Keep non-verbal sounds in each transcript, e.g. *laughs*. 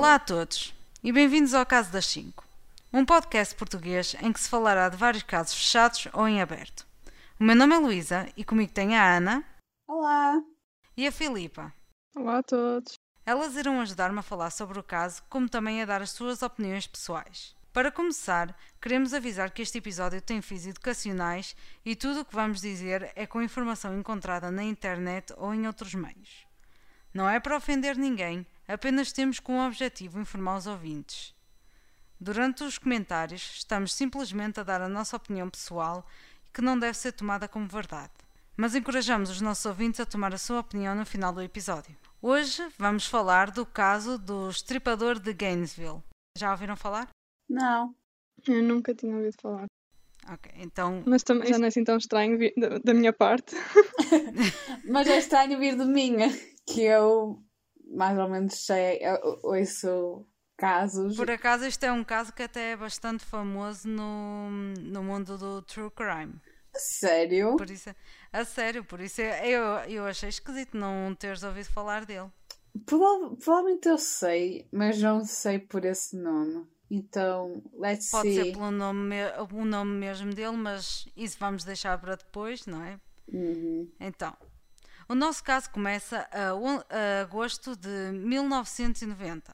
Olá a todos e bem-vindos ao Caso das 5, um podcast português em que se falará de vários casos fechados ou em aberto. O meu nome é Luísa e comigo tem a Ana. Olá! E a Filipa. Olá a todos! Elas irão ajudar-me a falar sobre o caso, como também a dar as suas opiniões pessoais. Para começar, queremos avisar que este episódio tem fins educacionais e tudo o que vamos dizer é com informação encontrada na internet ou em outros meios. Não é para ofender ninguém, apenas temos como objetivo informar os ouvintes. Durante os comentários, estamos simplesmente a dar a nossa opinião pessoal que não deve ser tomada como verdade. Mas encorajamos os nossos ouvintes a tomar a sua opinião no final do episódio. Hoje vamos falar do caso do estripador de Gainesville. Já ouviram falar? Não. Eu nunca tinha ouvido falar. Ok, então. Mas também já não é assim tão estranho da, da minha parte. *laughs* *laughs* Mas é estranho vir de mim, que eu mais ou menos sei, eu ouço casos. Por acaso, este é um caso que até é bastante famoso no, no mundo do true crime. Sério? Por isso, a sério, por isso eu, eu achei esquisito não teres ouvido falar dele. Prova provavelmente eu sei, mas não sei por esse nome. Então, let's Pode see. ser pelo nome, o nome mesmo dele, mas isso vamos deixar para depois, não é? Uhum. Então, o nosso caso começa a, a agosto de 1990.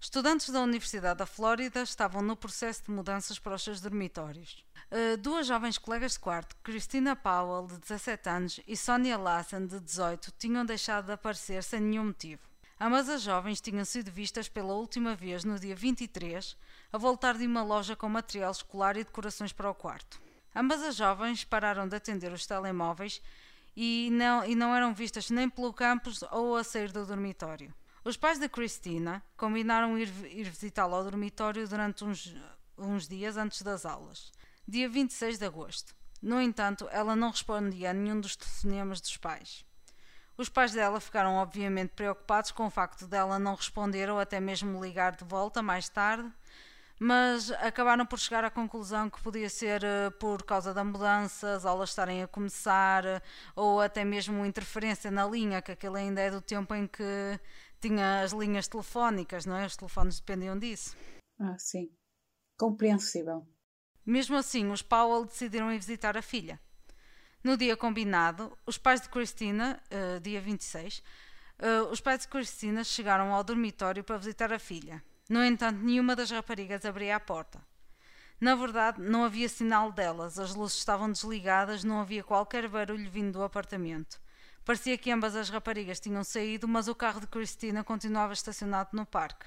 Estudantes da Universidade da Flórida estavam no processo de mudanças para os seus dormitórios. Uh, duas jovens colegas de quarto, Christina Powell, de 17 anos, e Sonia Lassen, de 18, tinham deixado de aparecer sem nenhum motivo. Ambas as jovens tinham sido vistas pela última vez no dia 23, a voltar de uma loja com material escolar e decorações para o quarto. Ambas as jovens pararam de atender os telemóveis e não, e não eram vistas nem pelo campus ou a sair do dormitório. Os pais de Christina combinaram ir, ir visitá-la ao dormitório durante uns, uns dias antes das aulas, dia 26 de agosto. No entanto, ela não respondia a nenhum dos telefonemas dos pais. Os pais dela ficaram obviamente preocupados com o facto dela não responder ou até mesmo ligar de volta mais tarde, mas acabaram por chegar à conclusão que podia ser uh, por causa da mudança, as aulas estarem a começar, uh, ou até mesmo interferência na linha, que aquele ainda é do tempo em que tinha as linhas telefónicas, não é? Os telefones dependiam disso. Ah, sim. Compreensível. Mesmo assim, os Powell decidiram ir visitar a filha. No dia combinado, os pais de Cristina, uh, dia 26, uh, os pais de Cristina chegaram ao dormitório para visitar a filha. No entanto, nenhuma das raparigas abria a porta. Na verdade, não havia sinal delas, as luzes estavam desligadas, não havia qualquer barulho vindo do apartamento. Parecia que ambas as raparigas tinham saído, mas o carro de Cristina continuava estacionado no parque.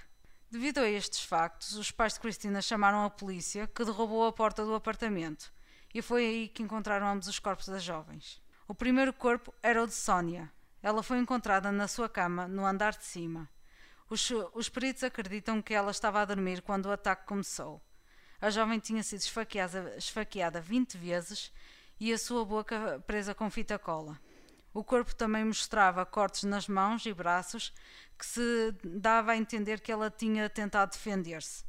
Devido a estes factos, os pais de Cristina chamaram a polícia, que derrubou a porta do apartamento, e foi aí que encontraram ambos os corpos das jovens. O primeiro corpo era o de Sónia. Ela foi encontrada na sua cama, no andar de cima. Os, os peritos acreditam que ela estava a dormir quando o ataque começou. A jovem tinha sido esfaqueada, esfaqueada 20 vezes e a sua boca presa com fita cola. O corpo também mostrava cortes nas mãos e braços que se dava a entender que ela tinha tentado defender-se.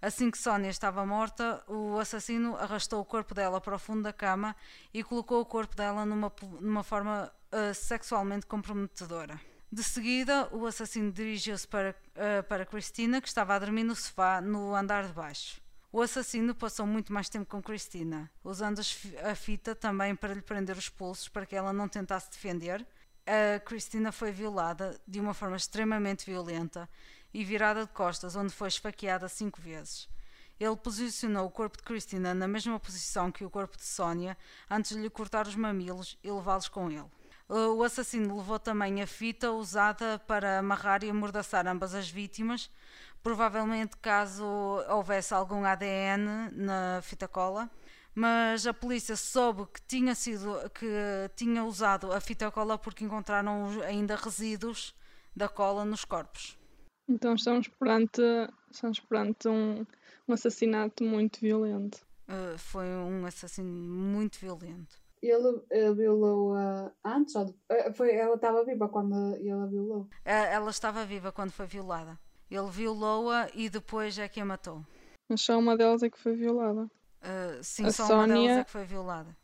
Assim que Sónia estava morta, o assassino arrastou o corpo dela para o fundo da cama e colocou o corpo dela numa, numa forma uh, sexualmente comprometedora. De seguida, o assassino dirigiu-se para, uh, para Cristina, que estava a dormir no sofá no andar de baixo. O assassino passou muito mais tempo com Cristina, usando a fita também para lhe prender os pulsos para que ela não tentasse defender. A Cristina foi violada de uma forma extremamente violenta e virada de costas, onde foi esfaqueada cinco vezes. Ele posicionou o corpo de Cristina na mesma posição que o corpo de Sónia antes de lhe cortar os mamilos e levá-los com ele. O assassino levou também a fita usada para amarrar e amordaçar ambas as vítimas, provavelmente caso houvesse algum ADN na fita cola. Mas a polícia soube que tinha sido que tinha usado a fita cola porque encontraram ainda resíduos da cola nos corpos. Então estamos perante, estamos perante um, um assassinato muito violento. Uh, foi um assassino muito violento. Ele, ele violou-a antes ou depois? Foi, ela estava viva quando ele a violou? Ela estava viva quando foi violada. Ele violou-a e depois é que a matou. Mas só uma delas é que foi violada. Uh, sim, a só Sónia... uma delas é que foi violada.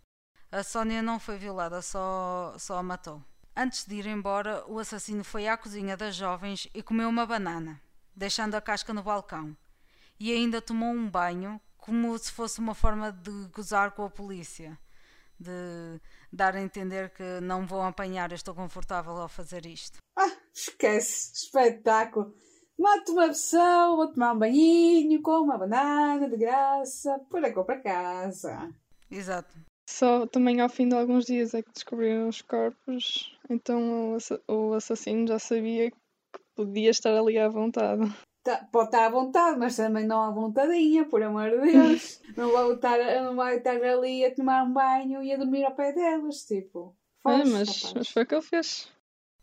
A Sónia não foi violada, só, só a matou. Antes de ir embora, o assassino foi à cozinha das jovens e comeu uma banana. deixando a casca no balcão, e ainda tomou um banho como se fosse uma forma de gozar com a polícia, de dar a entender que não vou apanhar, estou confortável ao fazer isto. Ah, esquece, espetáculo. Mato uma opção, vou tomar um banhinho com uma banana de graça, por a para casa. Exato. Só também ao fim de alguns dias é que descobriram os corpos, então o assassino já sabia que podia estar ali à vontade. Tá, pode estar à vontade, mas também não à vontadinha, por amor de Deus. *laughs* não, vai estar, não vai estar ali a tomar um banho e a dormir ao pé delas, tipo. é, mas, mas foi o que ele fez.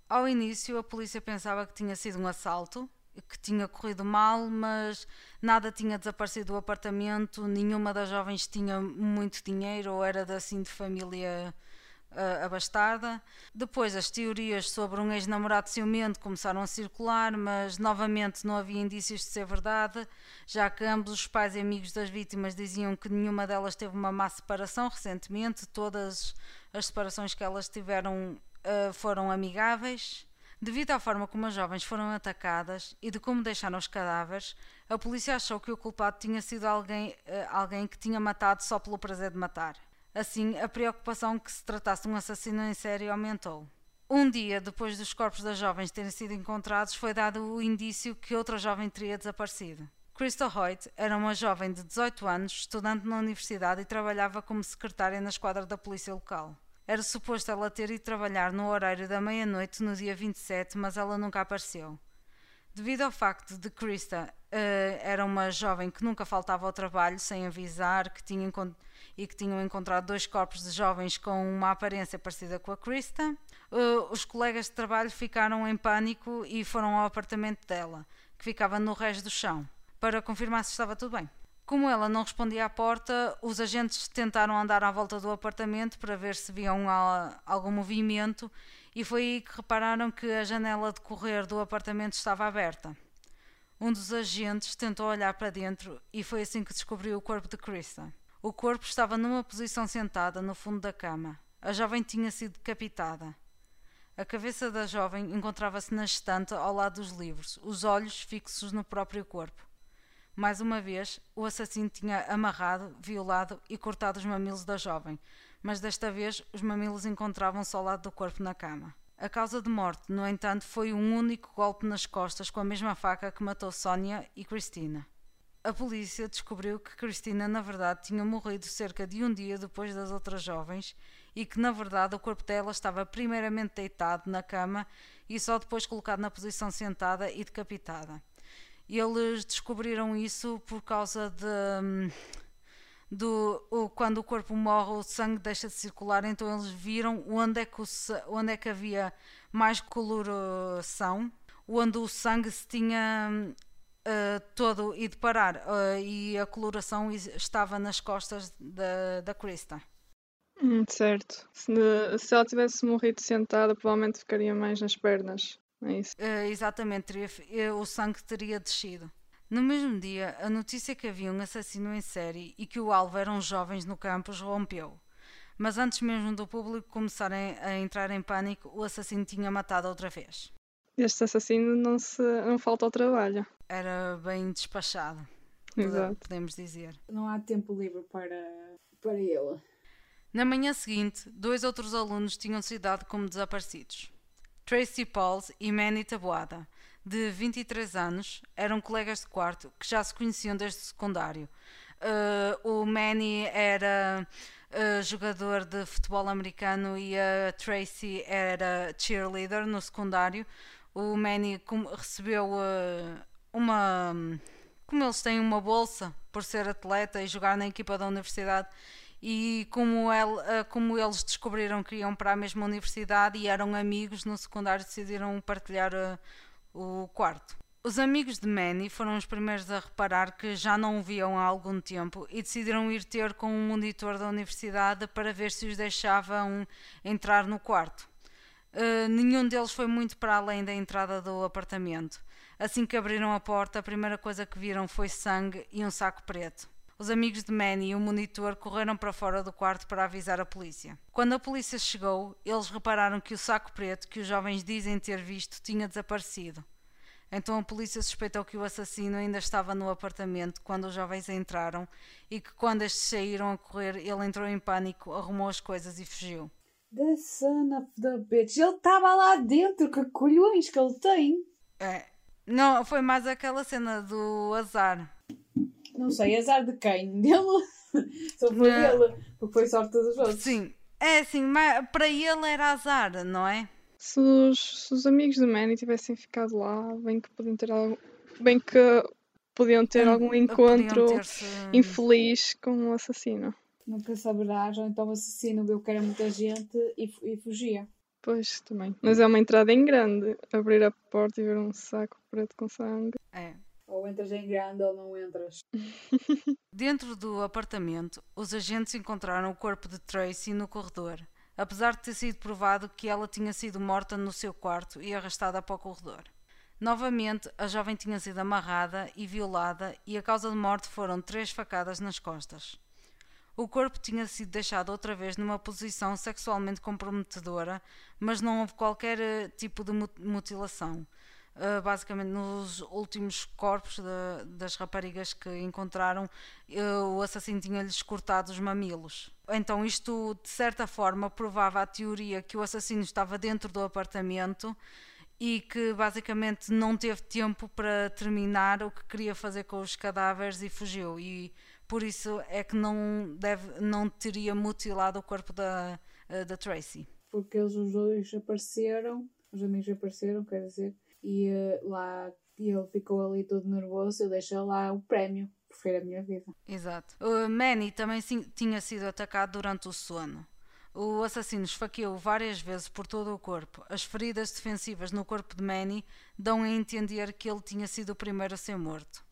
Ao início, a polícia pensava que tinha sido um assalto, que tinha corrido mal, mas nada tinha desaparecido do apartamento, nenhuma das jovens tinha muito dinheiro ou era assim de família uh, abastada. Depois, as teorias sobre um ex-namorado ciumento começaram a circular, mas novamente não havia indícios de ser verdade, já que ambos os pais e amigos das vítimas diziam que nenhuma delas teve uma má separação recentemente, todas as separações que elas tiveram uh, foram amigáveis. Devido à forma como as jovens foram atacadas e de como deixaram os cadáveres, a polícia achou que o culpado tinha sido alguém, uh, alguém que tinha matado só pelo prazer de matar. Assim, a preocupação que se tratasse de um assassino em série aumentou. Um dia depois dos corpos das jovens terem sido encontrados, foi dado o indício que outra jovem teria desaparecido. Crystal Hoyt era uma jovem de 18 anos, estudante na universidade e trabalhava como secretária na esquadra da polícia local. Era suposto ela ter ido trabalhar no horário da meia-noite no dia 27, mas ela nunca apareceu. Devido ao facto de Krista uh, era uma jovem que nunca faltava ao trabalho sem avisar que tinha e que tinham encontrado dois corpos de jovens com uma aparência parecida com a Krista, uh, os colegas de trabalho ficaram em pânico e foram ao apartamento dela, que ficava no resto do chão, para confirmar se estava tudo bem. Como ela não respondia à porta, os agentes tentaram andar à volta do apartamento para ver se viam algum movimento e foi aí que repararam que a janela de correr do apartamento estava aberta. Um dos agentes tentou olhar para dentro e foi assim que descobriu o corpo de Krista. O corpo estava numa posição sentada no fundo da cama. A jovem tinha sido decapitada. A cabeça da jovem encontrava-se na estante ao lado dos livros, os olhos fixos no próprio corpo. Mais uma vez, o assassino tinha amarrado, violado e cortado os mamilos da jovem, mas desta vez os mamilos encontravam-se ao lado do corpo na cama. A causa de morte, no entanto, foi um único golpe nas costas com a mesma faca que matou Sónia e Cristina. A polícia descobriu que Cristina, na verdade, tinha morrido cerca de um dia depois das outras jovens e que, na verdade, o corpo dela estava primeiramente deitado na cama e só depois colocado na posição sentada e decapitada. Eles descobriram isso por causa de hum, do, o, quando o corpo morre, o sangue deixa de circular, então eles viram onde é que, o, onde é que havia mais coloração, onde o sangue se tinha uh, todo ido parar uh, e a coloração estava nas costas da, da Krista. Hum, certo. Se, se ela tivesse morrido sentada, provavelmente ficaria mais nas pernas. É isso. Uh, exatamente, teria, o sangue teria descido. No mesmo dia, a notícia que havia um assassino em série e que o alvo eram jovens no campus rompeu. Mas antes mesmo do público começar a entrar em pânico, o assassino tinha matado outra vez. Este assassino não, se, não falta ao trabalho. Era bem despachado, Exato. podemos dizer. Não há tempo livre para, para ele. Na manhã seguinte, dois outros alunos tinham sido dados como desaparecidos. Tracy Pauls e Manny Taboada, de 23 anos, eram colegas de quarto que já se conheciam desde o secundário. Uh, o Manny era uh, jogador de futebol americano e a Tracy era cheerleader no secundário. O Manny recebeu uh, uma. Como eles têm uma bolsa por ser atleta e jogar na equipa da universidade, e como, ele, como eles descobriram que iam para a mesma universidade e eram amigos no secundário, decidiram partilhar o quarto. Os amigos de Manny foram os primeiros a reparar que já não o viam há algum tempo e decidiram ir ter com um monitor da universidade para ver se os deixavam entrar no quarto. Uh, nenhum deles foi muito para além da entrada do apartamento. Assim que abriram a porta, a primeira coisa que viram foi sangue e um saco preto. Os amigos de Manny e o monitor correram para fora do quarto para avisar a polícia. Quando a polícia chegou, eles repararam que o saco preto que os jovens dizem ter visto tinha desaparecido. Então a polícia suspeitou que o assassino ainda estava no apartamento quando os jovens entraram e que quando estes saíram a correr, ele entrou em pânico, arrumou as coisas e fugiu. The son of the bitch. Ele estava lá dentro, que colhões que ele tem. É. Não, foi mais aquela cena do azar. Não sei, azar de quem? *laughs* Dele? Só foi Não. dele, porque foi sorte dos outros. Sim, é assim, mas para ele era azar, não é? Se os, se os amigos do Manny tivessem ficado lá, bem que podiam ter algo, bem que podiam ter algum Podiam encontro ter-se- infeliz com o assassino. Nunca saberás, ou então o assassino viu que era muita gente e, e fugia. Pois, também. Mas é uma entrada em grande. Abrir a porta e ver um saco preto com sangue. É. Ou entras em grande ou não entras. *laughs* Dentro do apartamento, os agentes encontraram o corpo de Tracy no corredor, apesar de ter sido provado que ela tinha sido morta no seu quarto e arrastada para o corredor. Novamente, a jovem tinha sido amarrada e violada e a causa de morte foram três facadas nas costas. O corpo tinha sido deixado outra vez numa posição sexualmente comprometedora, mas não houve qualquer eh, tipo de mu- mutilação. Uh, basicamente, nos últimos corpos da- das raparigas que encontraram, uh, o assassino tinha-lhes cortado os mamilos. Então, isto de certa forma provava a teoria que o assassino estava dentro do apartamento e que basicamente não teve tempo para terminar o que queria fazer com os cadáveres e fugiu. E por isso é que não, deve, não teria mutilado o corpo da, uh, da Tracy. Porque eles os dois apareceram, os amigos apareceram, quer dizer, e eh, lá e ele ficou ali todo nervoso. Eu deixei lá o prémio, prefiro a minha vida. Exato. O Manny também tinha sido atacado durante o sono. O assassino esfaqueou várias vezes por todo o corpo. As feridas defensivas no corpo de Manny dão a entender que ele tinha sido o primeiro a ser morto.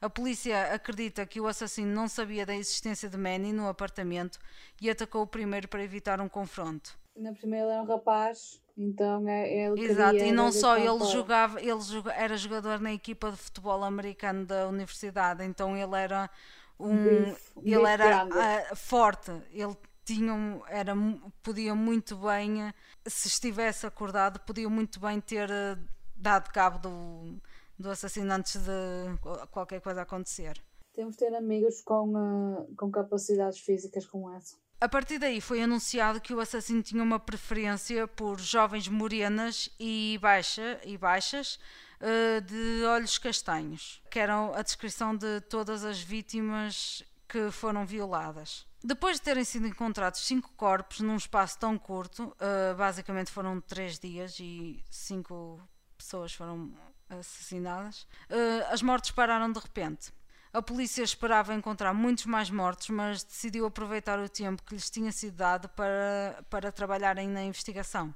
A polícia acredita que o assassino não sabia da existência de Manny no apartamento e atacou o primeiro para evitar um confronto. Na primeira ele era um rapaz, então é é ele Exato, e não só ele jogava, ele era jogador na equipa de futebol americano da universidade, então ele era um, bife, ele bife era ah, forte, ele tinha era podia muito bem, se estivesse acordado, podia muito bem ter eh, dado cabo do, do assassino antes de qual- qualquer coisa acontecer. Temos de ter amigos com, eh, com capacidades físicas como essa. A partir daí foi anunciado que o assassino tinha uma preferência por jovens morenas e, baixa, e baixas eh, de olhos castanhos, que eram a descrição de todas as vítimas que foram violadas. Depois de terem sido encontrados cinco corpos num espaço tão curto, eh, basicamente foram três dias e cinco pessoas foram assassinadas, eh, as mortes pararam de repente. A polícia esperava encontrar muitos mais mortos, mas decidiu aproveitar o tempo que lhes tinha sido dado para, para trabalharem na investigação.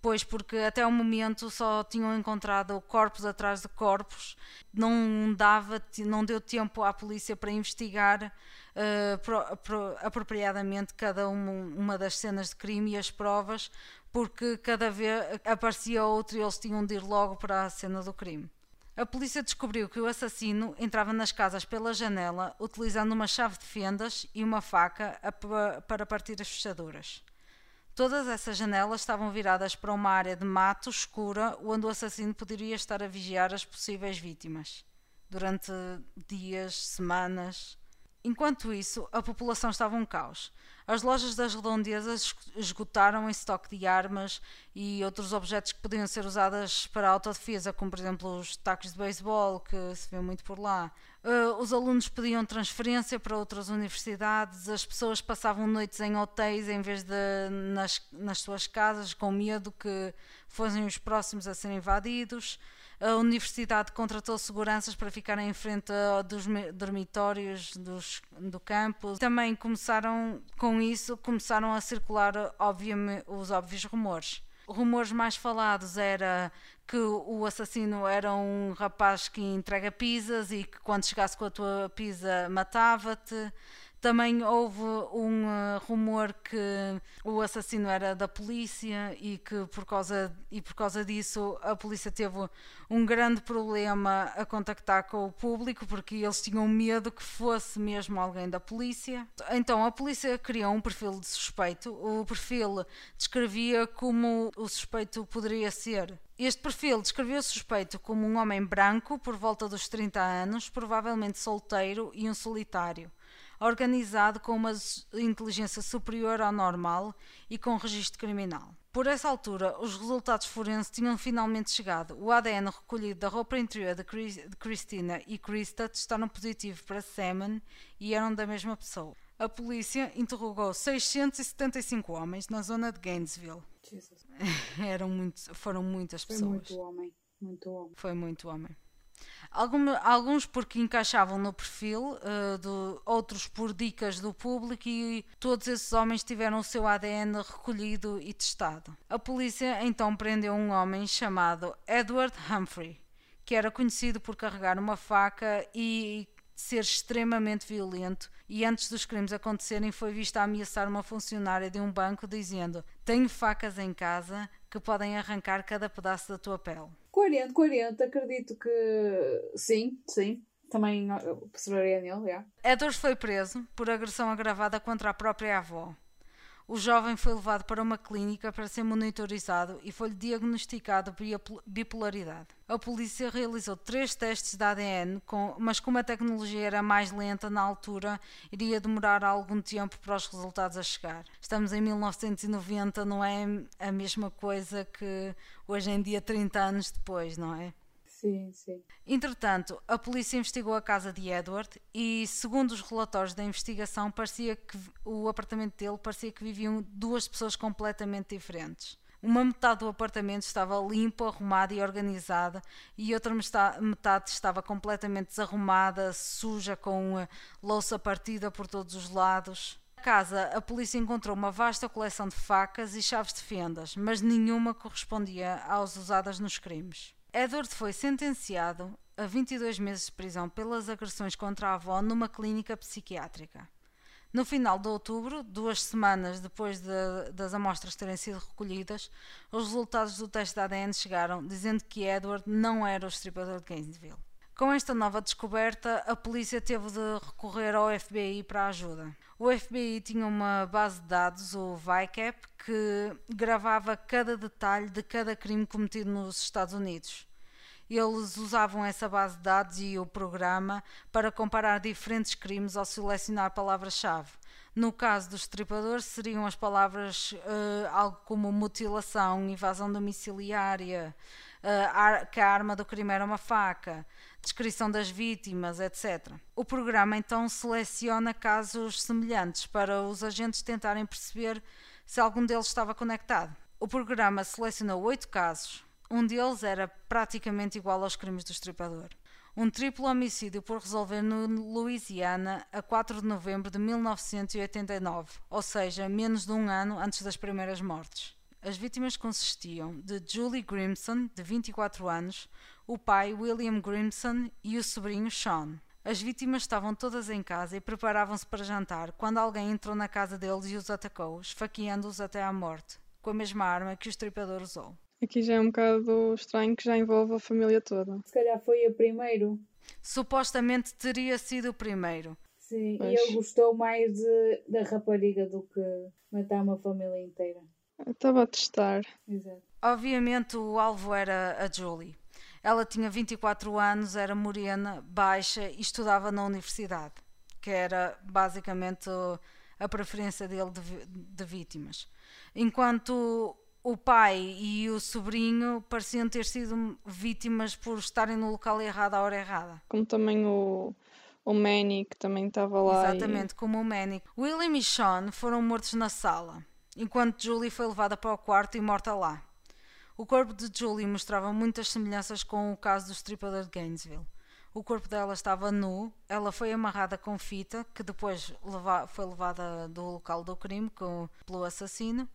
Pois, porque até o momento só tinham encontrado corpos atrás de corpos, não dava, não deu tempo à polícia para investigar eh, pro- pro- apropriadamente cada uma, uma das cenas de crime e as provas, porque cada vez aparecia outro e eles tinham de ir logo para a cena do crime. A polícia descobriu que o assassino entrava nas casas pela janela utilizando uma chave de fendas e uma faca para partir as fechaduras. Todas essas janelas estavam viradas para uma área de mato escura onde o assassino poderia estar a vigiar as possíveis vítimas durante dias, semanas. Enquanto isso, a população estava um caos. As lojas das redondezas es- esgotaram em estoque de armas e outros objetos que podiam ser usados para autodefesa, como por exemplo os tacos de beisebol, que se vê muito por lá. Uh, os alunos pediam transferência para outras universidades, as pessoas passavam noites em hotéis em vez de nas, nas suas casas, com medo que fossem os próximos a serem invadidos. A universidade contratou seguranças para ficarem em frente a- dos dormitórios dos, do campus. Também começaram, com isso, começaram a circular obviamente, os óbvios rumores. Rumores mais falados era que o assassino era um rapaz que entrega pizzas e que quando chegasse com a tua pizza matava-te. Também houve um uh, rumor que o assassino era da polícia e que por causa, e por causa disso a polícia teve um grande problema a contactar com o público porque eles tinham medo que fosse mesmo alguém da polícia. Então a polícia criou um perfil de suspeito. O perfil descrevia como o suspeito poderia ser este perfil descreveu o suspeito como um homem branco, por volta dos 30 anos, provavelmente solteiro e um solitário organizado com uma inteligência superior ao normal e com registro criminal. Por essa altura, os resultados forenses tinham finalmente chegado. O ADN recolhido da roupa interior de, Christina e Krista testaram positivo para semen e eram da mesma pessoa. A polícia interrogou 675 homens na zona de Gainesville. *laughs* Eram muito, foram muitas Foi pessoas. Foi muito homem. Muito homem. Foi muito homem. Alguns porque encaixavam no perfil, uh, do, outros por dicas do público e todos esses homens tiveram o seu ADN recolhido e testado. A polícia então prendeu um homem chamado Edward Humphrey, que era conhecido por carregar uma faca e ser extremamente violento e antes dos crimes acontecerem foi visto a ameaçar uma funcionária de um banco dizendo tenho facas em casa que podem arrancar cada pedaço da tua pele. Coerente, coerente, acredito que sim, sim. Também observaria nele, yeah. Edward foi preso por agressão agravada contra a própria avó. O jovem foi levado para uma clínica para ser monitorizado e foi-lhe diagnosticado bipolaridade. A polícia realizou três testes de ADN, mas como a tecnologia era mais lenta na altura, iria demorar algum tempo para os resultados a chegar. Estamos em 1990, não é a mesma coisa que hoje em dia, 30 anos depois, não é? Sim, sim. Entretanto, a polícia investigou a casa de Edward e, segundo os relatórios da investigação, parecia que o apartamento dele parecia que viviam duas pessoas completamente diferentes. Uma metade do apartamento estava limpo, arrumado e organizado, e outra metade estava completamente desarrumada, suja, com louça partida por todos os lados. Na casa, a polícia encontrou uma vasta coleção de facas e chaves de fendas, mas nenhuma correspondia às usadas nos crimes. Edward foi sentenciado a 22 meses de prisão pelas agressões contra a avó numa clínica psiquiátrica. No final de outubro, duas semanas depois de, das amostras terem sido recolhidas, os resultados do teste de ADN chegaram, dizendo que Edward não era o estripador de Gainesville. Com esta nova descoberta, a polícia teve de recorrer ao FBI para ajuda. O FBI tinha uma base de dados, o VICAP, que gravava cada detalhe de cada crime cometido nos Estados Unidos. Eles usavam essa base de dados e o programa para comparar diferentes crimes ao selecionar palavras-chave. No caso do estripador, seriam as palavras uh, algo como mutilação, invasão domiciliária, uh, que a arma do crime era uma faca, descrição das vítimas, etc. O programa então seleciona casos semelhantes para os agentes tentarem perceber se algum deles estava conectado. O programa selecionou oito casos. Um deles era praticamente igual aos crimes do estripador. Um triplo homicídio por resolver no Louisiana a 4 de novembro de 1989, ou seja, menos de um ano antes das primeiras mortes. As vítimas consistiam de Julie Grimson, de 24 anos, o pai William Grimson e o sobrinho Sean. As vítimas estavam todas em casa e preparavam-se para jantar quando alguém entrou na casa deles e os atacou, esfaqueando-os até à morte, com a mesma arma que o estripador usou. Aqui já é um bocado estranho que já envolve a família toda. Se calhar foi o primeiro. Supostamente teria sido o primeiro. Sim, Mas... e ele gostou mais de, da rapariga do que matar uma família inteira. Eu estava a testar. Exato. Obviamente o alvo era a Julie. Ela tinha 24 anos, era morena, baixa e estudava na universidade, que era basicamente a preferência dele de, de vítimas. Enquanto o pai e o sobrinho pareciam ter sido vítimas por estarem no local errado à hora errada. Como também o, o Manny, que também estava lá. Exatamente, e... como o Manny. William e Sean foram mortos na sala, enquanto Julie foi levada para o quarto e morta lá. O corpo de Julie mostrava muitas semelhanças com o caso do estripador de Gainesville. O corpo dela estava nu, ela foi amarrada com fita, que depois leva, foi levada do local do crime com, pelo assassino.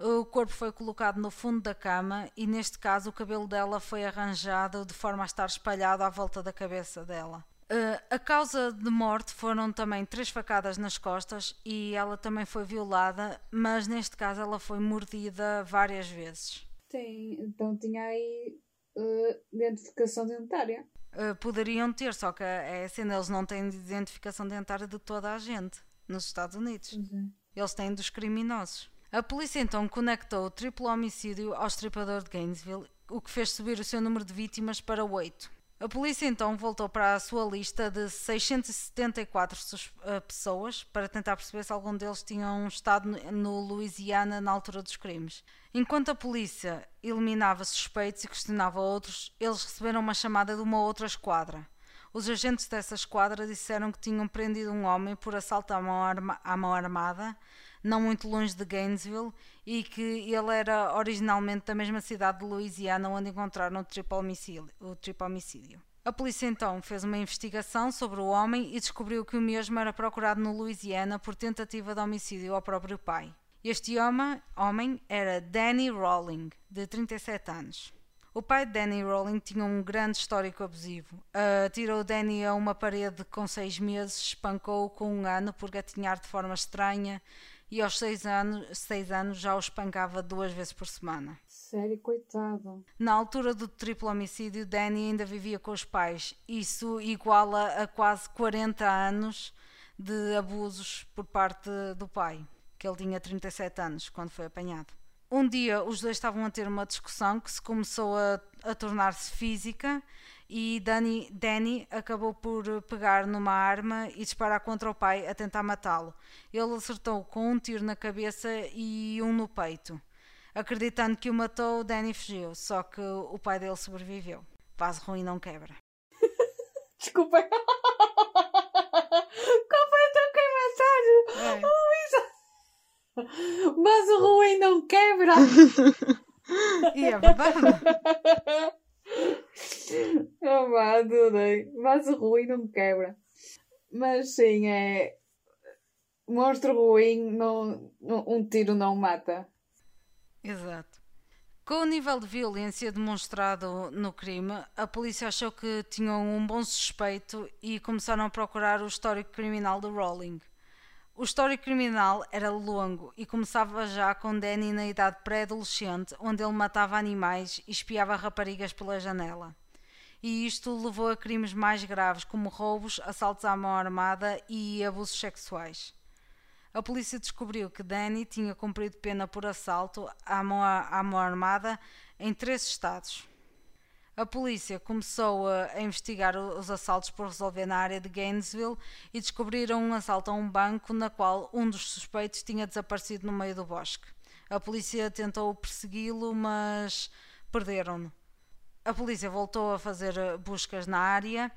O corpo foi colocado no fundo da cama e, neste caso, o cabelo dela foi arranjado de forma a estar espalhado à volta da cabeça dela. Uh, a causa de morte foram também três facadas nas costas e ela também foi violada, mas neste caso ela foi mordida várias vezes. Tem, então tinha aí uh, identificação dentária. Uh, poderiam ter, só que é assim, eles não têm identificação dentária de toda a gente nos Estados Unidos. Uhum. Eles têm dos criminosos. A polícia então conectou o triplo homicídio ao estripador de Gainesville, o que fez subir o seu número de vítimas para oito. A polícia então voltou para a sua lista de 674 eh, pessoas para tentar perceber se algum deles tinham estado no Louisiana na altura dos crimes. Enquanto a polícia eliminava suspeitos e questionava outros, eles receberam uma chamada de uma outra esquadra. Os agentes dessa esquadra disseram que tinham prendido um homem por assalto à mão, arma à mão armada, não muito longe de Gainesville, e que ele era originalmente da mesma cidade de Louisiana onde encontraram o triplo homicídio. O homicídio. A polícia então fez uma investigação sobre o homem e descobriu que o mesmo era procurado no Louisiana por tentativa de homicídio ao próprio pai. Este homem, homem era Danny Rowling, de 37 anos. O pai de Danny Rowling tinha um grande histórico abusivo. Uh, tirou Danny a uma parede com seis meses, espancou-o com um ano por gatinhar de forma estranha e aos seis anos, seis anos já o espancava duas vezes por semana. Sério, coitado. Na altura do triplo homicídio, Danny ainda vivia com os pais. Isso iguala a quase 40 anos de abusos por parte do pai, que ele tinha 37 anos quando foi apanhado. Um dia os dois estavam a ter uma discussão que se começou a, a tornar-se física e Danny, Danny acabou por pegar numa arma e disparar contra o pai a tentar matá-lo. Ele acertou com um tiro na cabeça e um no peito. Acreditando que o matou, Danny fugiu, só que o pai dele sobreviveu. Vaso ruim não quebra. *laughs* Desculpa. *laughs* Qual foi o teu comentário? É. Oh, Vaso ruim não quebra. *laughs* E é verdade. Oh, vá, adorei. Vaso ruim não quebra. Mas sim, é. Monstro ruim, não, um tiro não mata. Exato. Com o nível de violência demonstrado no crime, a polícia achou que tinham um bom suspeito e começaram a procurar o histórico criminal de Rowling. O histórico criminal era longo e começava já com Danny na idade pré-adolescente, onde ele matava animais e espiava raparigas pela janela. E isto levou a crimes mais graves, como roubos, assaltos à mão armada e abusos sexuais. A polícia descobriu que Danny tinha cumprido pena por assalto à mão, à mão armada em três estados. A polícia começou a investigar os assaltos por resolver na área de Gainesville e descobriram um assalto a um banco na qual um dos suspeitos tinha desaparecido no meio do bosque. A polícia tentou persegui-lo, mas perderam-no. A polícia voltou a fazer buscas na área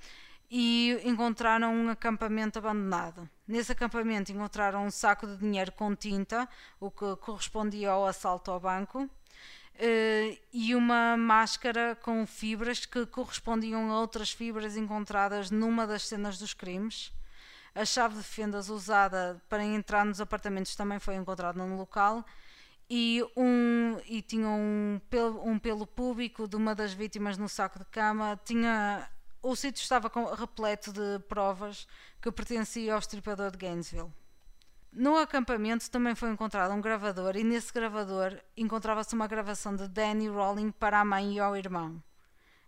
e encontraram um acampamento abandonado. Nesse acampamento encontraram um saco de dinheiro com tinta, o que correspondia ao assalto ao banco, eh, e uma máscara com fibras que correspondiam a outras fibras encontradas numa das cenas dos crimes. A chave de fendas usada para entrar nos apartamentos também foi encontrada no local e, um, e tinha um pelo, um pelo público de uma das vítimas no saco de cama. Tinha o sítio estava com, repleto de provas que pertencia ao estripador de Gainesville. No acampamento também foi encontrado um gravador e nesse gravador encontrava-se uma gravação de Danny Rowling para a mãe e ao irmão,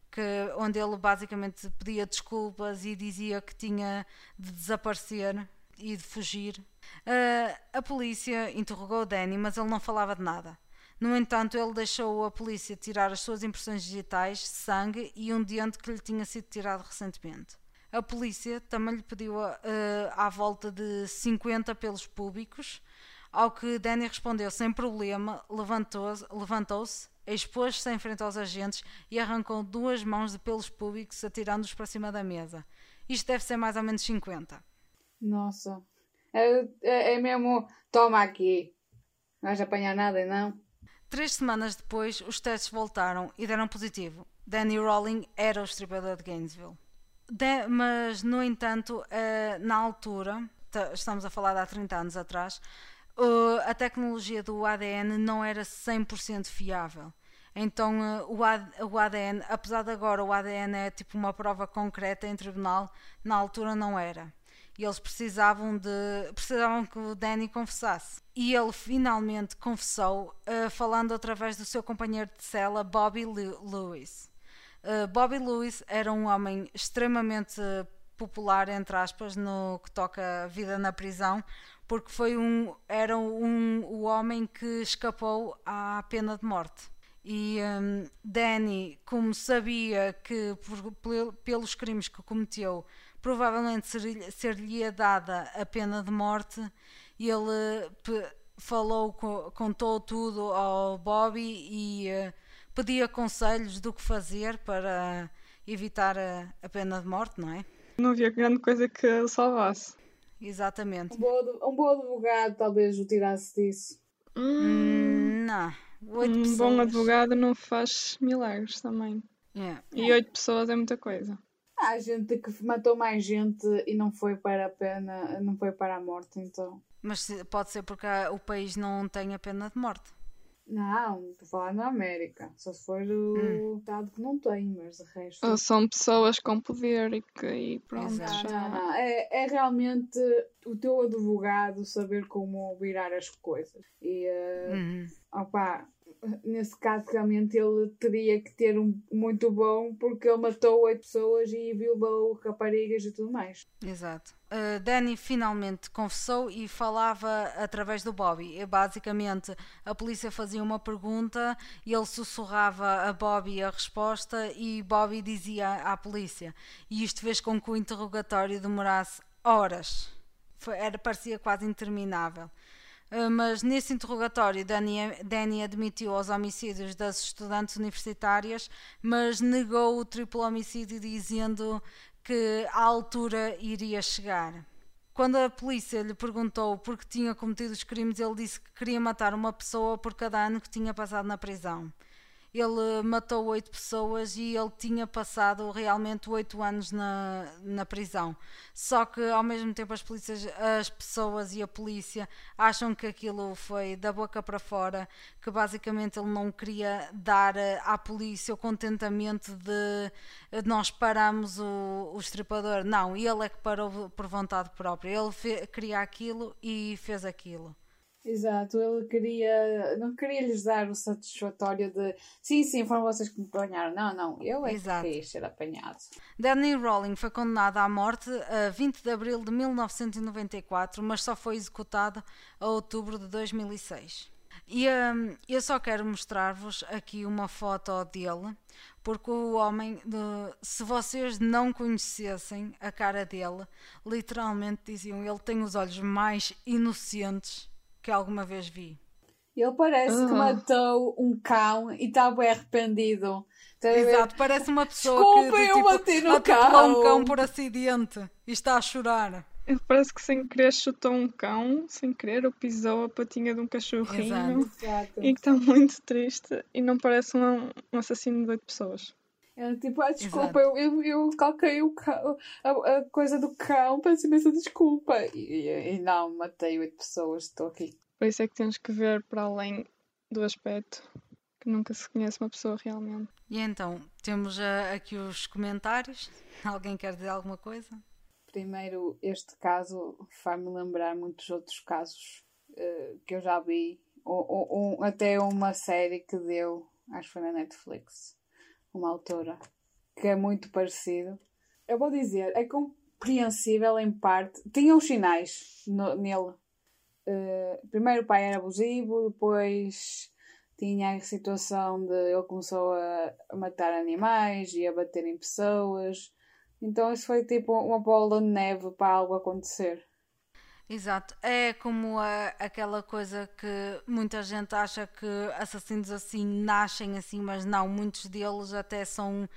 que, onde ele basicamente pedia desculpas e dizia que tinha de desaparecer e de fugir. Uh, a polícia interrogou Danny, mas ele não falava de nada. No entanto, ele deixou a polícia tirar as suas impressões digitais, sangue e um dente que lhe tinha sido tirado recentemente. A polícia também lhe pediu uh, à volta de 50 pelos públicos, ao que Danny respondeu sem problema, levantou-se, levantou expôs-se em frente aos agentes e arrancou duas mãos de pelos públicos, atirando-os para cima da mesa. Isto deve ser mais ou menos 50. Nossa. É, é, é mesmo. Toma aqui. Não vais apanhar nada, não? Três semanas depois, os testes voltaram e deram positivo. Danny Rowling era o estripador de Gainesville. De, mas, no entanto, uh, na altura, estamos a falar de há 30 anos atrás, uh, a tecnologia do ADN não era 100% fiável. Então uh, o, AD, o ADN, apesar de agora o ADN é tipo uma prova concreta em tribunal, na altura não era. E eles precisavam de precisavam que o Danny confessasse. E ele finalmente confessou, uh, falando através do seu companheiro de cela, Bobby Lewis. Uh, Bobby Lewis era um homem extremamente popular, entre aspas, no que toca a vida na prisão, porque foi um, era um, o homem que escapou à pena de morte. E um, Danny, como sabia que por, pelos crimes que cometeu provavelmente ser-lhe ser dada a pena de morte, ele falou, contou tudo ao Bobby e uh, pedia conselhos do que fazer para evitar a, a pena de morte, não é? Não havia grande coisa que salvasse. Exatamente. Um bom, um bom advogado talvez o tirasse disso. Hum, não. Oito um pessoas. bom advogado não faz milagres também. Yeah. E oito pessoas é muita coisa. Há gente que matou mais gente e não foi para a pena, não foi para a morte, então. Mas pode ser porque o país não tem a pena de morte. Não, estou a falar na América. Só se for o hum. Estado que não tem, mas de resto. Ou são pessoas com poder e que e pronto. Não, já... não, não. É, é realmente o teu advogado saber como virar as coisas. E uh, opa, nesse caso realmente ele teria que ter um muito bom porque ele matou oito pessoas e violou raparigas e tudo mais. Exato. Uh, Danny finalmente confessou e falava através do Bobby. E, basicamente, a polícia fazia uma pergunta e ele sussurrava a Bobby a resposta e Bobby dizia à polícia. E isto fez com que o interrogatório demorasse horas. Foi, era, parecia quase interminável. Ah, mas nesse interrogatório Danny, Danny admitiu os homicídios das estudantes universitárias, mas negou o triplo homicídio dizendo que a altura iria chegar. Quando a polícia lhe perguntou por que tinha cometido os crimes, ele disse que queria matar uma pessoa por cada ano que tinha passado na prisão ele matou oito pessoas e ele tinha passado realmente oito anos na, na prisão. Só que ao mesmo tempo as, polícias, as pessoas e a polícia acham que aquilo foi da boca para fora, que basicamente ele não queria dar à polícia o contentamento de nós paramos o, o estripador. Não, ele é que parou por vontade própria. Ele fe, queria aquilo e fez aquilo. Exato, ele queria, não queria lhes dar o satisfatório de sim, sim, foram vocês que me apanharam. Não, não, eu é Exato. que queria ser apanhado. Danny Rowling foi condenado à morte a 20 de abril de 1994, mas só foi executado a outubro de 2006. E um, eu só quero mostrar-vos aqui uma foto dele, porque o homem, se vocês não conhecessem a cara dele, literalmente diziam ele tem os olhos mais inocentes que alguma vez vi. Ele parece uhum. que matou um cão e está bem arrependido. Exato, parece uma pessoa Desculpa, que eu tipo, bati no cão. um cão por acidente e está a chorar. Ele parece que sem querer chutou um cão, sem querer, ou pisou a patinha de um cachorrinho. Exato. E que está muito triste e não parece um, um assassino de oito pessoas. Ele tipo, ah, desculpa, eu, eu, eu calquei o cão, a, a, coisa do cão, peço imensa desculpa. E, e, e não, matei oito pessoas, estou aqui. Por isso é que temos que ver para além do aspecto, que nunca se conhece uma pessoa realmente. E então, temos uh, aqui os comentários. Alguém quer dizer alguma coisa? Primeiro, este caso faz-me lembrar muitos outros casos uh, que eu já vi, ou, ou, ou até uma série que deu, acho que foi na Netflix uma autora, que é muito parecido. Eu vou dizer, é compreensível em parte. Tinha os sinais no, nele. Uh, primeiro o pai era abusivo, depois tinha a situação de ele começou a, a matar animais e a bater em pessoas. Então isso foi tipo uma bola de neve para algo acontecer. Exato, é como a, aquela coisa que muita gente acha que assassinos assim nascem assim, mas não, muitos deles até são.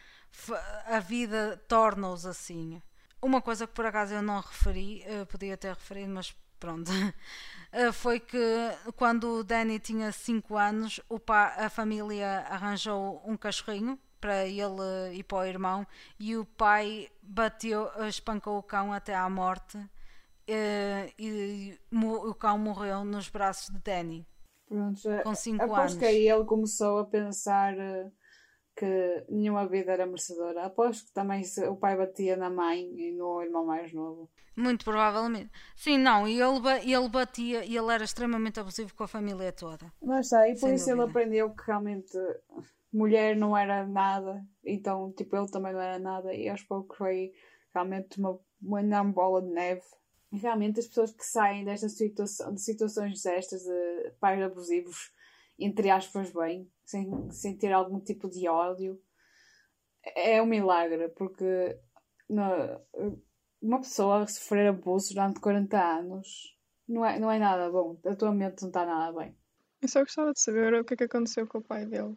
a vida torna-os assim. Uma coisa que por acaso eu não referi, eu podia ter referido, mas pronto, *laughs* eh, foi que quando o Danny tinha 5 anos, o pá, a família arranjou um cachorrinho para ele e para o irmão e o pai bateu, espancou o cão até à morte uh, e o cão morreu nos braços de Danny. Pronto, já, com 5 após anos. que aí ele começou a pensar eh, que nenhuma vida era merecedora. Após que também o pai batia na mãe e no irmão mais novo. Muito provavelmente. Sim, não, e ele, ele batia, e ele era extremamente abusivo com a família toda. Lá está, e por isso ele dúvida. aprendeu que realmente mulher não era nada, então tipo ele também não era nada, e aos poucos foi realmente uma, uma bola de neve. E realmente as pessoas que saem destas situações, de situações destas de pais abusivos, entre aspas, bem, sem, sem ter algum tipo de ódio, é um milagre, porque na- uma pessoa sofrer abuso durante 40 anos não é, não é nada bom, a tua mente não está nada bem. Eu só gostava de saber o que é que aconteceu com o pai dele.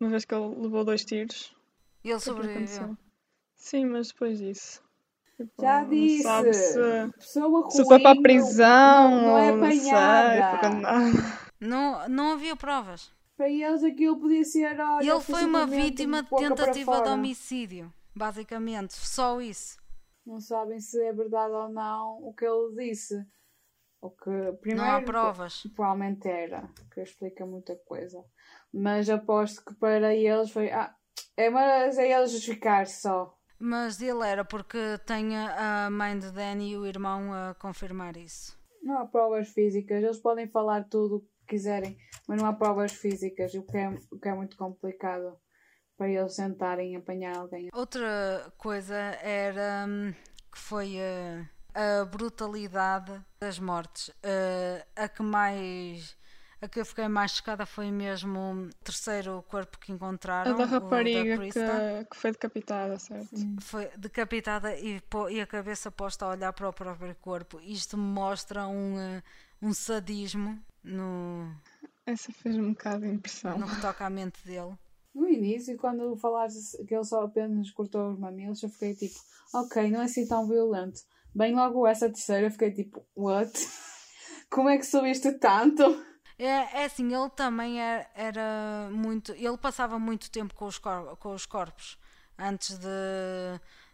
Uma vez que ele levou dois tiros. E ele é sobreviveu. Sim, mas depois disso. Já disse. sabe se, Pessoa ruim. se foi para a prisão não, não é ou não sei, apanhada. Não, não havia provas. Para eles aquilo podia ser. Olha, ele foi uma vítima de tentativa de homicídio, basicamente. Só isso. Não sabem se é verdade ou não o que ele disse. O que primeiro Não há provas. provavelmente era, que explica muita coisa. Mas aposto que para eles foi. Ah, é, mas é eles justificar-se só. Mas ele era porque tem a a mãe de Danny e o irmão a confirmar isso. Não há provas físicas. Eles podem falar tudo o que quiserem, mas não há provas físicas, o que é, o que é muito complicado para eles tentarem apanhar alguém. Outra coisa era hum, que foi uh, a brutalidade das mortes. Uh, a que mais. A que eu fiquei mais chocada foi mesmo o terceiro corpo que encontraram. A da rapariga Krista. que, que foi decapitada, certo? Foi decapitada e, e a cabeça posta a olhar para o próprio corpo. Isto mostra um, uh, um sadismo no, Essa fez um bocado de impressão. no que toca à mente dele. No início, quando falaste que ele só apenas cortou os mamilos, eu fiquei tipo, ok, não é assim tão violento. Bem logo essa terceira, eu fiquei tipo, what? *laughs* Como é que subiste tanto? É, é assim, ele também era, era muito. Ele passava muito tempo com os, cor- com os corpos antes de,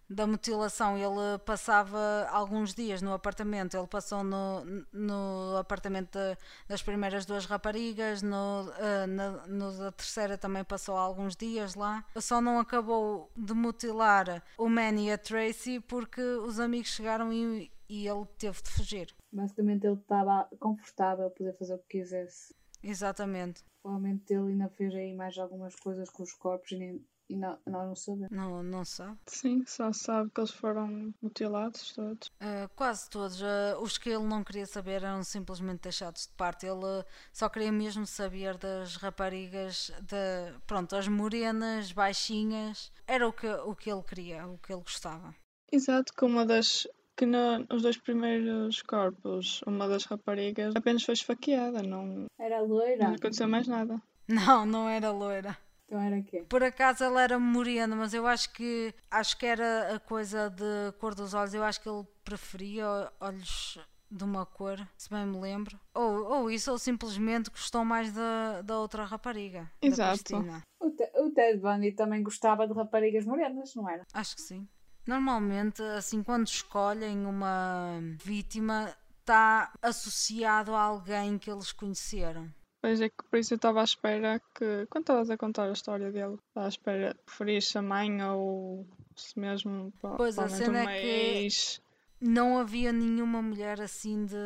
da mutilação. Ele passava alguns dias no apartamento. Ele passou no, no apartamento de- das primeiras duas raparigas, no, eh, na, no da terceira também passou alguns dias lá. Só não acabou de mutilar o Manny e a Tracy porque os amigos chegaram e, e ele teve de fugir. Basicamente, ele estava confortável a poder fazer o que quisesse. Exatamente. Provavelmente ele ainda fez aí mais algumas coisas com os corpos e, nem, e não- nós não sabemos. Não, não sabe. Sim, só sabe que eles foram mutilados todos. Uh, quase todos. Uh, os que ele não queria saber eram simplesmente deixados de parte. Ele uh, só queria mesmo saber das raparigas, de, pronto, as morenas, baixinhas. Era o que, o que ele queria, o que ele gostava. Exato, que uma das. que no- nos dois primeiros corpos, uma das raparigas apenas foi esfaqueada, não, Era loira? não aconteceu mais nada. Não, não era loira. Então era quê? Por acaso ela era morena, mas eu acho que acho que era a coisa de cor dos olhos. Eu acho que ele preferia olhos de uma cor, se bem me lembro. Ou, ou isso, ou simplesmente gostou mais da, da outra rapariga. da Exato. Cristina. O, Te- o Ted Bundy também gostava de raparigas morenas, não era? Acho que sim. Normalmente, assim, quando escolhem uma vítima, está associado a alguém que eles conheceram. Pois é que por isso eu estava à espera que. Quando estavas a contar a história dele, estava à espera que preferisse a mãe ou se mesmo Pois, a cena uma é que- ex. Não havia nenhuma mulher assim de.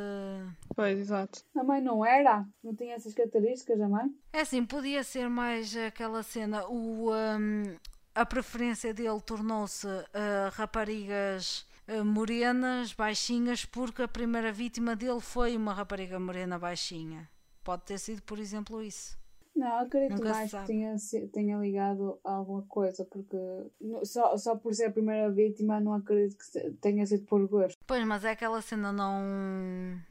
Pois, exato. A mãe não era? Não tinha essas características, a mãe? É assim, podia ser mais aquela cena. O, hum, a preferência dele tornou-se ah, raparigas ah, morenas, baixinhas, porque a primeira vítima dele foi uma rapariga morena baixinha. Pode ter sido, por exemplo, isso. Não, acredito Nunca mais que tenha, tenha ligado a alguma coisa, porque só, só por ser a primeira vítima não acredito que tenha sido por gosto. Pois, mas é aquela cena não.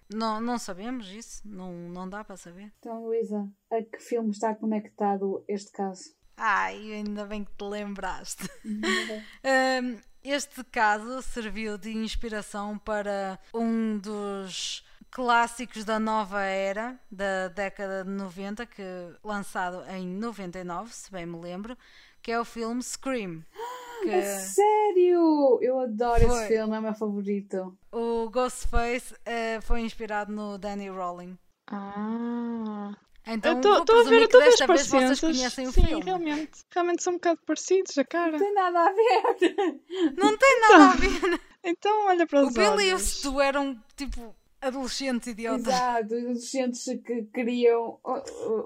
Não, não sabemos isso. Não, não dá para saber. Então, Luísa, a que filme está conectado este caso? Ai, ainda bem que te lembraste. *laughs* Um, este caso serviu de inspiração para um dos clássicos da nova era, da década de 90, que lançado em 99, se bem me lembro, que é o filme Scream. *gasps* Que A sério? Eu adoro Foi. esse filme, é o meu favorito. o Ghostface eh, foi inspirado no Danny Rowling. Ah, Então, Estou vou a ver, presumir que estou a ver desta as parecenças. conhecem o Sim, filme. realmente. Realmente são um bocado parecidos, a cara. Não tem nada a ver. Não tem *laughs* nada a ver. Então olha para O os Billy e o. Stu eram, tipo, adolescentes idiotas. Exato, adolescentes que queriam.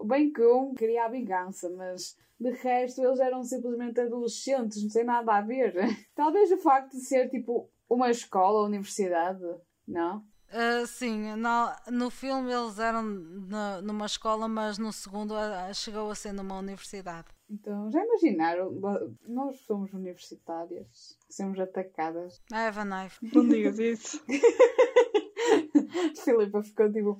Bem que um queria a vingança, mas de resto eles eram simplesmente adolescentes, não tem nada a ver. *laughs* Talvez o facto de ser tipo uma escola ou universidade, não? Ah, sim, no, no filme eles eram na- numa escola, mas no segundo ah, chegou a ser numa universidade. Então já imaginaram? Nós somos universitárias, somos atacadas. I have a knife. Não digas isso. *laughs* *laughs* Filipa ficou tipo.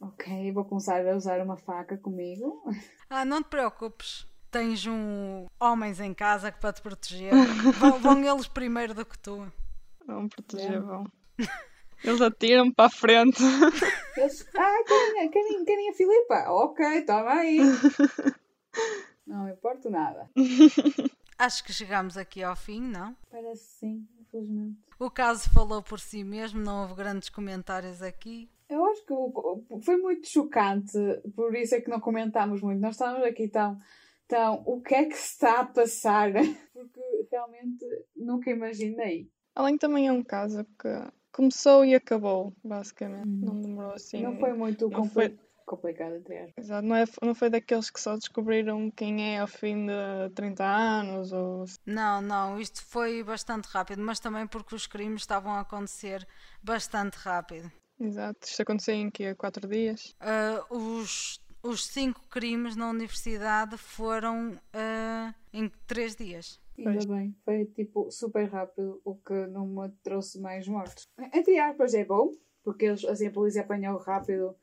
Ok, vou começar a usar uma faca comigo. Ah, não te preocupes. Tens um homens em casa que para te proteger. vão, vão eles primeiro do que tu. Vão proteger, vão. Eles atiram para a frente. Eles, ah, querem, querem, querem a Filipa? Ok, toma *laughs* aí. Não me importa nada. *laughs* Acho que chegamos aqui ao fim, não? Parece sim, infelizmente. O caso falou por si mesmo, não houve grandes comentários aqui. Eu acho que foi muito chocante, por isso é que não comentámos muito. Nós estamos aqui tão, tão. O que é que se está a passar? *laughs* Porque realmente nunca imaginei. Além que também é um caso que começou e acabou, basicamente. Uhum. Não demorou assim. não foi muito não compli- foi- complicado, entre aspas. Exato, não, é, não foi daqueles que só descobriram quem é ao fim de 30 anos ou Não, não, isto foi bastante rápido, mas também porque os crimes estavam a acontecer bastante rápido. Exato, isto aconteceu em que quatro dias. Ah, os, os cinco crimes na universidade foram ah, em três dias. Ainda Pois. bem, foi tipo super rápido, o que não me trouxe mais mortes. Entre aspas é bom, porque eles, assim, a polícia apanhou rápido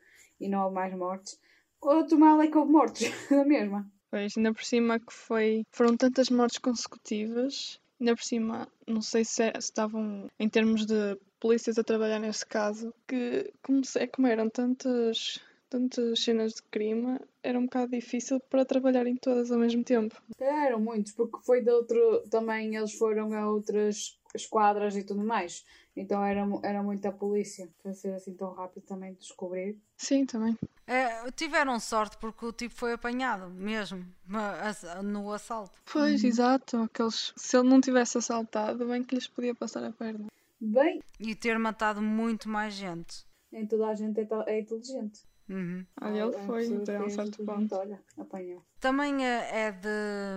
e não houve mais mortes. Outro mal é que houve mortes, na *laughs* mesma. Pois, ainda por cima que foi. Foram tantas mortes consecutivas. Ainda por cima, não sei se, é- se estavam em termos de polícias a trabalhar neste caso, que como, se- como eram tantas, tantas cenas de crime, era um bocado difícil para trabalharem todas ao mesmo tempo. Eram muitos, porque foi de outro. Também eles foram a outras esquadras e tudo mais. Então era, era muita polícia. Para ser assim tão rápido também de descobrir. Sim, também. Ah, tiveram sorte porque o tipo foi apanhado mesmo no assalto. Pois, exato. Aqueles, se ele não tivesse assaltado, bem que lhes podia passar a perna. Bem, E ter matado muito mais gente. nem toda a gente é, é inteligente. Uhum. Olha, ele foi, até a um é certo ponto. Olha, apanhou. Também é é de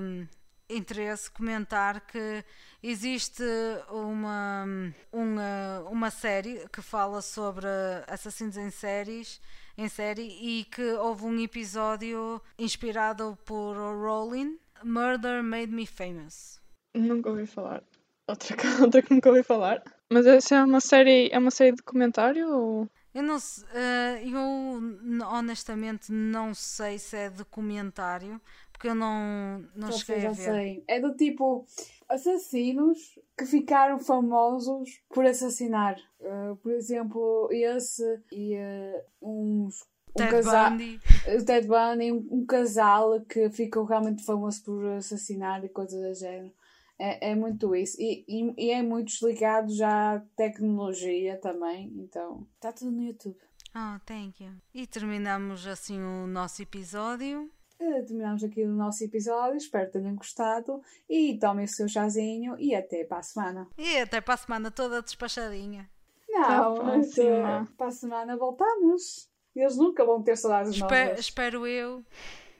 hum, interesse comentar que existe uma, uma, uma série que fala sobre assassinos em séries em série e que houve um episódio inspirado por Rowling Murder Made Me Famous Nunca ouvi falar. Outra, *laughs* outra que nunca ouvi falar. Mas essa é uma série, é uma série de comentário ou... eu não eh, eu honestamente não sei se é documentário porque eu não, não Já cheguei sei, a ver sei. É do tipo assassinos que ficaram famosos por assassinar. Uh, por exemplo, esse e uh, uns. Um Ted casal, Bundy o Ted Bundy, um, um casal que ficou realmente famoso por assassinar e coisas do género. É, é muito isso. E, e, e é muito ligado já à tecnologia também. Então, está tudo no YouTube. Oh, thank you. E terminamos assim o nosso episódio. Uh, Terminamos aqui o nosso episódio. Espero que tenham gostado. E tomem o seu chazinho. E até para a semana. E até para a semana toda despachadinha. Não, mas, próxima. eh, para a semana voltamos. Eles nunca vão ter saudades Espe- novas. espero eu.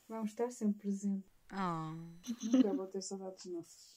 Vamos estar sempre presentes. Oh. Nunca vão ter saudades nossas.